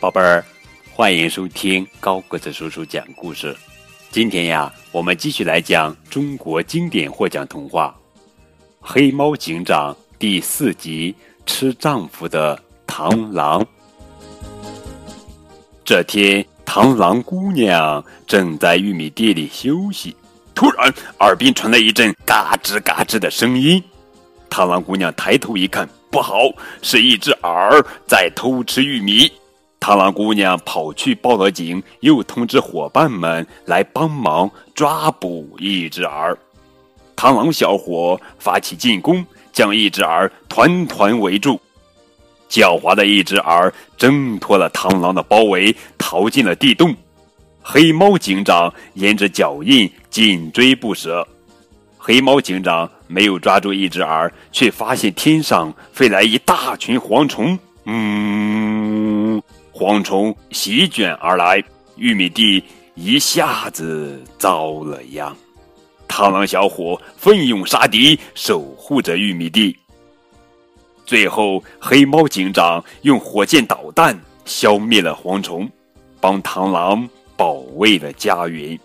宝贝儿，欢迎收听高个子叔叔讲故事。今天呀，我们继续来讲中国经典获奖童话《黑猫警长》第四集《吃丈夫的螳螂》。这天，螳螂姑娘正在玉米地里休息，突然耳边传来一阵嘎吱嘎吱的声音。螳螂姑娘抬头一看，不好，是一只耳在偷吃玉米。螳螂姑娘跑去报了警，又通知伙伴们来帮忙抓捕一只耳。螳螂小伙发起进攻，将一只耳团团围住。狡猾的一只耳挣脱了螳螂的包围，逃进了地洞。黑猫警长沿着脚印紧追不舍。黑猫警长没有抓住一只耳，却发现天上飞来一大群蝗虫。嗯。蝗虫席卷而来，玉米地一下子遭了殃。螳螂小伙奋勇杀敌，守护着玉米地。最后，黑猫警长用火箭导弹消灭了蝗虫，帮螳螂保卫了家园。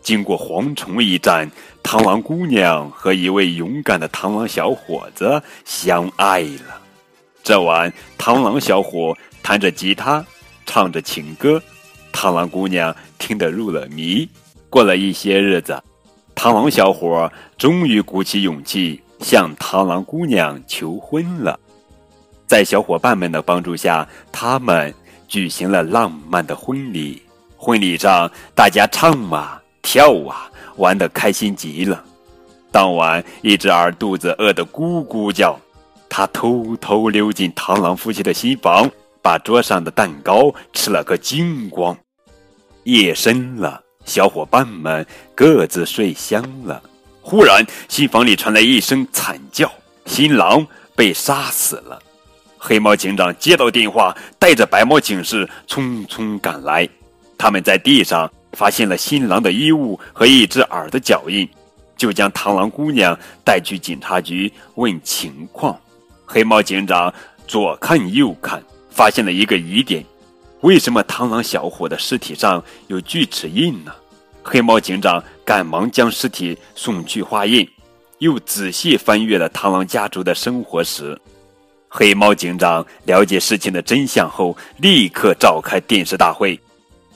经过蝗虫一战，螳螂姑娘和一位勇敢的螳螂小伙子相爱了。这晚，螳螂小伙。弹着吉他，唱着情歌，螳螂姑娘听得入了迷。过了一些日子，螳螂小伙终于鼓起勇气向螳螂姑娘求婚了。在小伙伴们的帮助下，他们举行了浪漫的婚礼。婚礼上，大家唱啊跳啊，玩得开心极了。当晚，一只耳肚子饿得咕咕叫，他偷偷溜进螳螂夫妻的新房。把桌上的蛋糕吃了个精光。夜深了，小伙伴们各自睡香了。忽然，新房里传来一声惨叫，新郎被杀死了。黑猫警长接到电话，带着白猫警士匆匆赶来。他们在地上发现了新郎的衣物和一只耳的脚印，就将螳螂姑娘带去警察局问情况。黑猫警长左看右看。发现了一个疑点：为什么螳螂小伙的尸体上有锯齿印呢？黑猫警长赶忙将尸体送去化验，又仔细翻阅了螳螂家族的生活史。黑猫警长了解事情的真相后，立刻召开电视大会，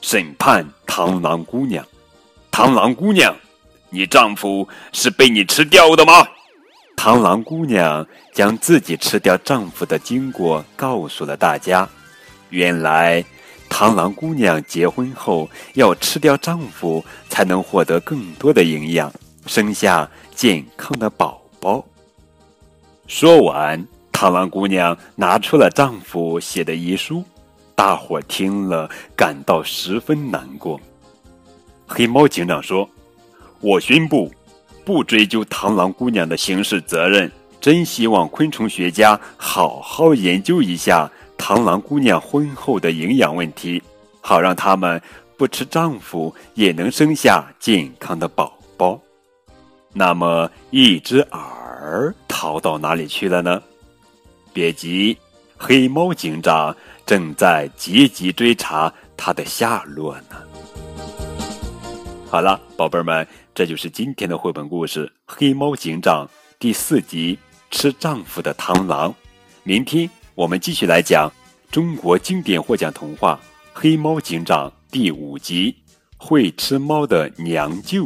审判螳螂姑娘。螳螂姑娘，你丈夫是被你吃掉的吗？螳螂姑娘将自己吃掉丈夫的经过告诉了大家。原来，螳螂姑娘结婚后要吃掉丈夫，才能获得更多的营养，生下健康的宝宝。说完，螳螂姑娘拿出了丈夫写的遗书，大伙听了感到十分难过。黑猫警长说：“我宣布。”不追究螳螂姑娘的刑事责任，真希望昆虫学家好好研究一下螳螂姑娘婚后的营养问题，好让他们不吃丈夫也能生下健康的宝宝。那么，一只耳逃到哪里去了呢？别急，黑猫警长正在积极追查他的下落呢。好了，宝贝儿们。这就是今天的绘本故事《黑猫警长》第四集《吃丈夫的螳螂》。明天我们继续来讲中国经典获奖童话《黑猫警长》第五集《会吃猫的娘舅》。